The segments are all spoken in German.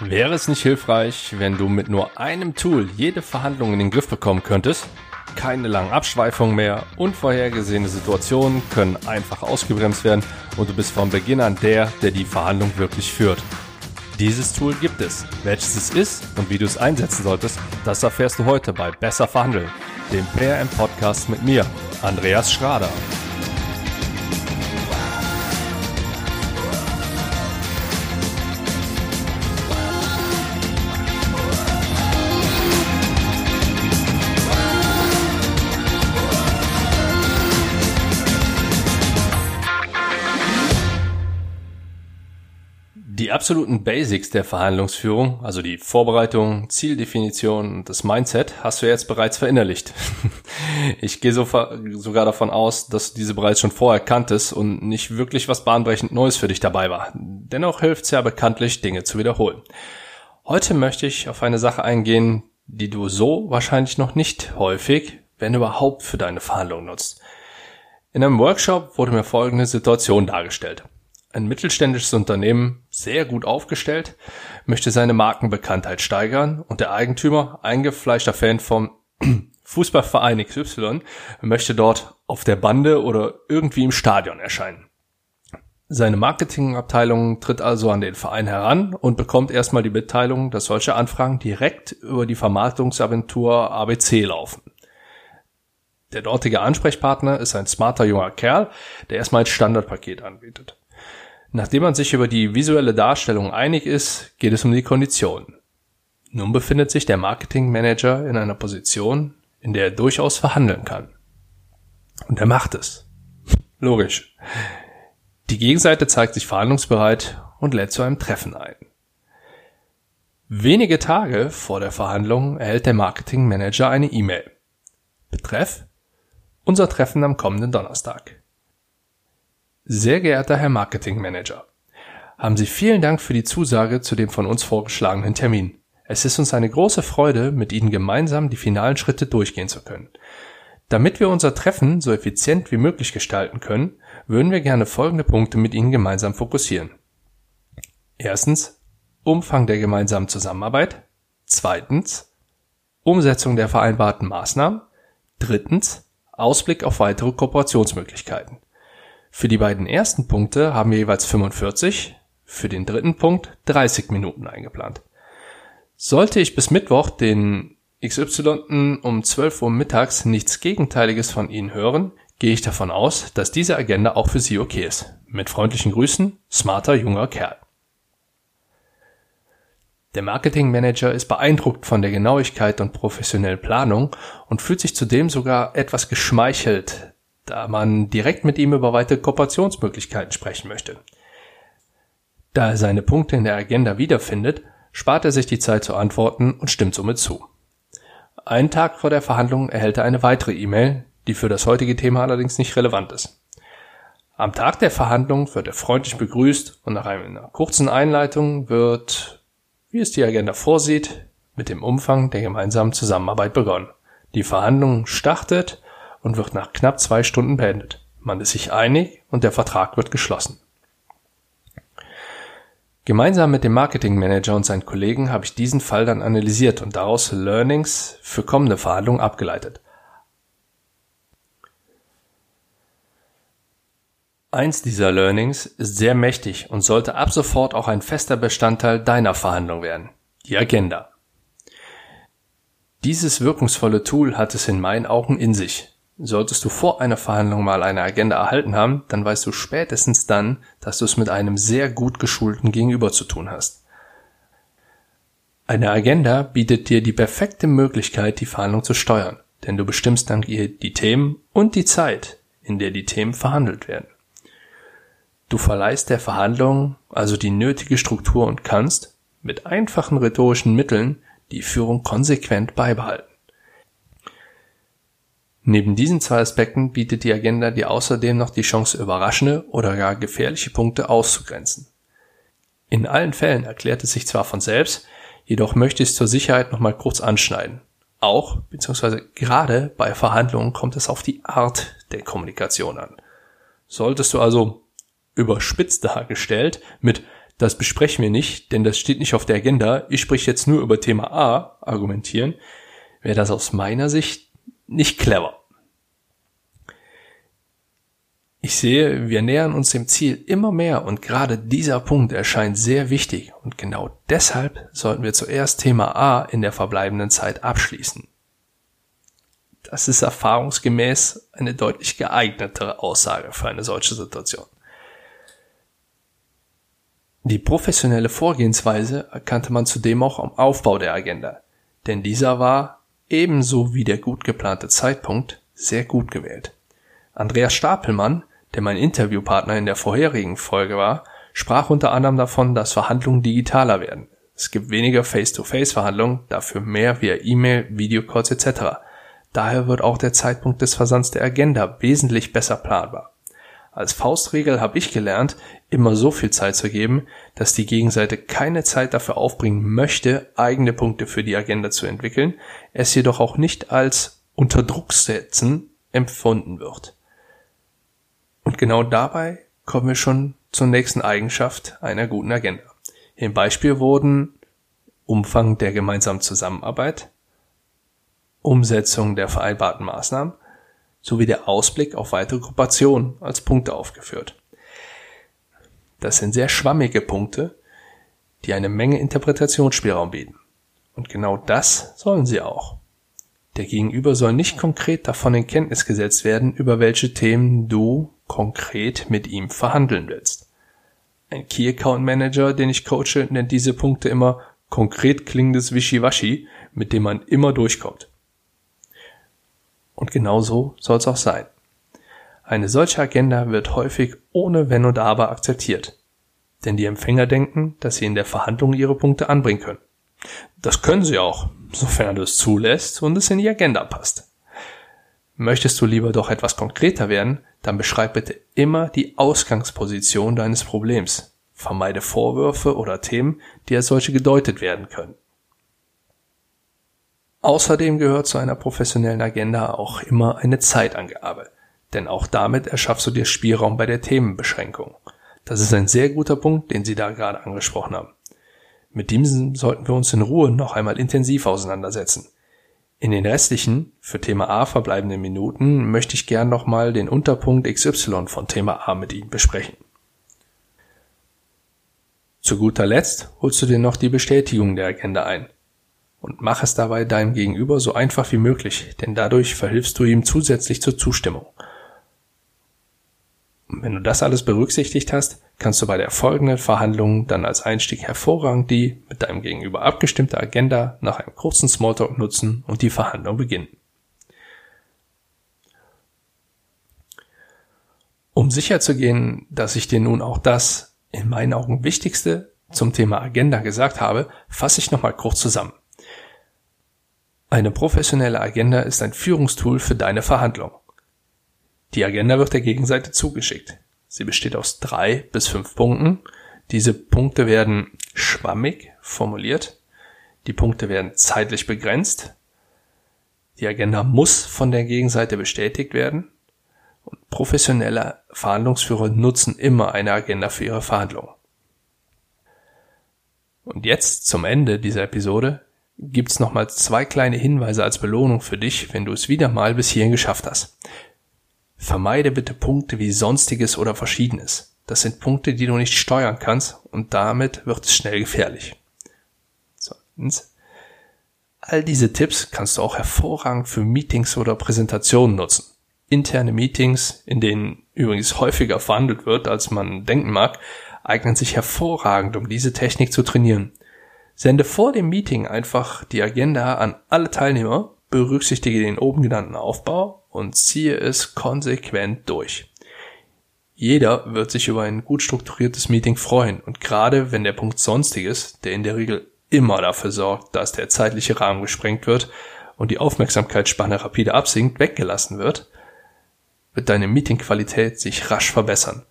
Wäre es nicht hilfreich, wenn du mit nur einem Tool jede Verhandlung in den Griff bekommen könntest? Keine langen Abschweifungen mehr, unvorhergesehene Situationen können einfach ausgebremst werden und du bist von Beginn an der, der die Verhandlung wirklich führt. Dieses Tool gibt es. Welches es ist und wie du es einsetzen solltest, das erfährst du heute bei Besser Verhandeln, dem PRM Podcast mit mir, Andreas Schrader. Die absoluten Basics der Verhandlungsführung, also die Vorbereitung, Zieldefinition und das Mindset, hast du jetzt bereits verinnerlicht. Ich gehe so, sogar davon aus, dass du diese bereits schon vorher kanntest und nicht wirklich was bahnbrechend Neues für dich dabei war. Dennoch hilft es ja bekanntlich, Dinge zu wiederholen. Heute möchte ich auf eine Sache eingehen, die du so wahrscheinlich noch nicht häufig, wenn überhaupt, für deine Verhandlung nutzt. In einem Workshop wurde mir folgende Situation dargestellt. Ein mittelständisches Unternehmen, sehr gut aufgestellt, möchte seine Markenbekanntheit steigern und der Eigentümer, eingefleischter Fan vom Fußballverein XY, möchte dort auf der Bande oder irgendwie im Stadion erscheinen. Seine Marketingabteilung tritt also an den Verein heran und bekommt erstmal die Mitteilung, dass solche Anfragen direkt über die Vermarktungsagentur ABC laufen. Der dortige Ansprechpartner ist ein smarter junger Kerl, der erstmal ein Standardpaket anbietet. Nachdem man sich über die visuelle Darstellung einig ist, geht es um die Konditionen. Nun befindet sich der Marketing Manager in einer Position, in der er durchaus verhandeln kann. Und er macht es. Logisch. Die Gegenseite zeigt sich verhandlungsbereit und lädt zu einem Treffen ein. Wenige Tage vor der Verhandlung erhält der Marketing Manager eine E-Mail. Betreff Unser Treffen am kommenden Donnerstag. Sehr geehrter Herr Marketing Manager, haben Sie vielen Dank für die Zusage zu dem von uns vorgeschlagenen Termin. Es ist uns eine große Freude, mit Ihnen gemeinsam die finalen Schritte durchgehen zu können. Damit wir unser Treffen so effizient wie möglich gestalten können, würden wir gerne folgende Punkte mit Ihnen gemeinsam fokussieren. Erstens, Umfang der gemeinsamen Zusammenarbeit. Zweitens, Umsetzung der vereinbarten Maßnahmen. Drittens, Ausblick auf weitere Kooperationsmöglichkeiten. Für die beiden ersten Punkte haben wir jeweils 45, für den dritten Punkt 30 Minuten eingeplant. Sollte ich bis Mittwoch den XY um 12 Uhr mittags nichts Gegenteiliges von Ihnen hören, gehe ich davon aus, dass diese Agenda auch für Sie okay ist. Mit freundlichen Grüßen, smarter junger Kerl. Der Marketingmanager ist beeindruckt von der Genauigkeit und professionellen Planung und fühlt sich zudem sogar etwas geschmeichelt, da man direkt mit ihm über weitere Kooperationsmöglichkeiten sprechen möchte. Da er seine Punkte in der Agenda wiederfindet, spart er sich die Zeit zu antworten und stimmt somit zu. Einen Tag vor der Verhandlung erhält er eine weitere E-Mail, die für das heutige Thema allerdings nicht relevant ist. Am Tag der Verhandlung wird er freundlich begrüßt und nach einer kurzen Einleitung wird, wie es die Agenda vorsieht, mit dem Umfang der gemeinsamen Zusammenarbeit begonnen. Die Verhandlung startet und wird nach knapp zwei Stunden beendet. Man ist sich einig und der Vertrag wird geschlossen. Gemeinsam mit dem Marketingmanager und seinen Kollegen habe ich diesen Fall dann analysiert und daraus Learnings für kommende Verhandlungen abgeleitet. Eins dieser Learnings ist sehr mächtig und sollte ab sofort auch ein fester Bestandteil deiner Verhandlung werden. Die Agenda. Dieses wirkungsvolle Tool hat es in meinen Augen in sich. Solltest du vor einer Verhandlung mal eine Agenda erhalten haben, dann weißt du spätestens dann, dass du es mit einem sehr gut geschulten Gegenüber zu tun hast. Eine Agenda bietet dir die perfekte Möglichkeit, die Verhandlung zu steuern, denn du bestimmst dann die Themen und die Zeit, in der die Themen verhandelt werden. Du verleihst der Verhandlung also die nötige Struktur und kannst, mit einfachen rhetorischen Mitteln, die Führung konsequent beibehalten. Neben diesen zwei Aspekten bietet die Agenda dir außerdem noch die Chance, überraschende oder gar gefährliche Punkte auszugrenzen. In allen Fällen erklärt es sich zwar von selbst, jedoch möchte ich es zur Sicherheit nochmal kurz anschneiden. Auch bzw. gerade bei Verhandlungen kommt es auf die Art der Kommunikation an. Solltest du also überspitzt dargestellt mit das besprechen wir nicht, denn das steht nicht auf der Agenda, ich spreche jetzt nur über Thema A, argumentieren, wäre das aus meiner Sicht nicht clever. Ich sehe, wir nähern uns dem Ziel immer mehr und gerade dieser Punkt erscheint sehr wichtig und genau deshalb sollten wir zuerst Thema A in der verbleibenden Zeit abschließen. Das ist erfahrungsgemäß eine deutlich geeignetere Aussage für eine solche Situation. Die professionelle Vorgehensweise erkannte man zudem auch am Aufbau der Agenda, denn dieser war, ebenso wie der gut geplante Zeitpunkt, sehr gut gewählt. Andreas Stapelmann, der mein Interviewpartner in der vorherigen Folge war, sprach unter anderem davon, dass Verhandlungen digitaler werden. Es gibt weniger Face-to-Face-Verhandlungen, dafür mehr via E-Mail, Videocalls etc. Daher wird auch der Zeitpunkt des Versands der Agenda wesentlich besser planbar. Als Faustregel habe ich gelernt, immer so viel Zeit zu geben, dass die Gegenseite keine Zeit dafür aufbringen möchte, eigene Punkte für die Agenda zu entwickeln, es jedoch auch nicht als unter Druck setzen empfunden wird. Und genau dabei kommen wir schon zur nächsten Eigenschaft einer guten Agenda. Im Beispiel wurden Umfang der gemeinsamen Zusammenarbeit, Umsetzung der vereinbarten Maßnahmen sowie der Ausblick auf weitere Kooperationen als Punkte aufgeführt. Das sind sehr schwammige Punkte, die eine Menge Interpretationsspielraum bieten. Und genau das sollen sie auch. Der Gegenüber soll nicht konkret davon in Kenntnis gesetzt werden, über welche Themen du konkret mit ihm verhandeln willst. Ein Key Account Manager, den ich coache, nennt diese Punkte immer konkret klingendes Wischiwaschi, mit dem man immer durchkommt. Und genau so soll es auch sein. Eine solche Agenda wird häufig ohne Wenn und Aber akzeptiert. Denn die Empfänger denken, dass sie in der Verhandlung ihre Punkte anbringen können. Das können sie auch, sofern du es zulässt und es in die Agenda passt. Möchtest du lieber doch etwas konkreter werden, dann beschreib bitte immer die Ausgangsposition deines Problems. Vermeide Vorwürfe oder Themen, die als solche gedeutet werden können. Außerdem gehört zu einer professionellen Agenda auch immer eine Zeitangabe, denn auch damit erschaffst du dir Spielraum bei der Themenbeschränkung. Das ist ein sehr guter Punkt, den Sie da gerade angesprochen haben. Mit diesem sollten wir uns in Ruhe noch einmal intensiv auseinandersetzen. In den restlichen, für Thema A verbleibenden Minuten möchte ich gern nochmal den Unterpunkt XY von Thema A mit Ihnen besprechen. Zu guter Letzt holst du dir noch die Bestätigung der Agenda ein. Und mach es dabei deinem Gegenüber so einfach wie möglich, denn dadurch verhilfst du ihm zusätzlich zur Zustimmung. Und wenn du das alles berücksichtigt hast, kannst du bei der folgenden Verhandlung dann als Einstieg hervorragend die mit deinem Gegenüber abgestimmte Agenda nach einem kurzen Smalltalk nutzen und die Verhandlung beginnen. Um sicherzugehen, dass ich dir nun auch das in meinen Augen Wichtigste zum Thema Agenda gesagt habe, fasse ich nochmal kurz zusammen. Eine professionelle Agenda ist ein Führungstool für deine Verhandlung. Die Agenda wird der Gegenseite zugeschickt. Sie besteht aus drei bis fünf Punkten. Diese Punkte werden schwammig formuliert. Die Punkte werden zeitlich begrenzt. Die Agenda muss von der Gegenseite bestätigt werden. Und professionelle Verhandlungsführer nutzen immer eine Agenda für ihre Verhandlungen. Und jetzt zum Ende dieser Episode gibt's nochmal zwei kleine Hinweise als Belohnung für dich, wenn du es wieder mal bis hierhin geschafft hast. Vermeide bitte Punkte wie Sonstiges oder Verschiedenes. Das sind Punkte, die du nicht steuern kannst und damit wird es schnell gefährlich. Zweitens. All diese Tipps kannst du auch hervorragend für Meetings oder Präsentationen nutzen. Interne Meetings, in denen übrigens häufiger verhandelt wird, als man denken mag, eignen sich hervorragend, um diese Technik zu trainieren. Sende vor dem Meeting einfach die Agenda an alle Teilnehmer, berücksichtige den oben genannten Aufbau und ziehe es konsequent durch. Jeder wird sich über ein gut strukturiertes Meeting freuen und gerade wenn der Punkt Sonstiges, der in der Regel immer dafür sorgt, dass der zeitliche Rahmen gesprengt wird und die Aufmerksamkeitsspanne rapide absinkt, weggelassen wird, wird deine Meetingqualität sich rasch verbessern.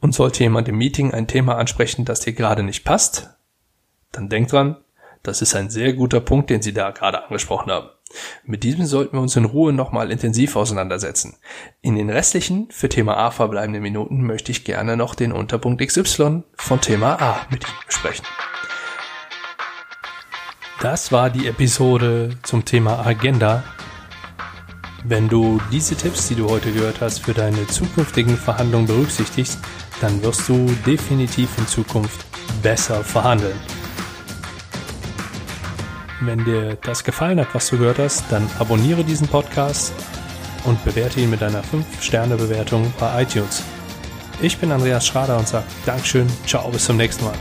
Und sollte jemand im Meeting ein Thema ansprechen, das dir gerade nicht passt, dann denk dran, das ist ein sehr guter Punkt, den Sie da gerade angesprochen haben. Mit diesem sollten wir uns in Ruhe nochmal intensiv auseinandersetzen. In den restlichen für Thema A verbleibenden Minuten möchte ich gerne noch den Unterpunkt XY von Thema A mit Ihnen besprechen. Das war die Episode zum Thema Agenda. Wenn du diese Tipps, die du heute gehört hast, für deine zukünftigen Verhandlungen berücksichtigst, dann wirst du definitiv in Zukunft besser verhandeln. Wenn dir das gefallen hat, was du gehört hast, dann abonniere diesen Podcast und bewerte ihn mit einer 5-Sterne-Bewertung bei iTunes. Ich bin Andreas Schrader und sage Dankeschön, ciao, bis zum nächsten Mal.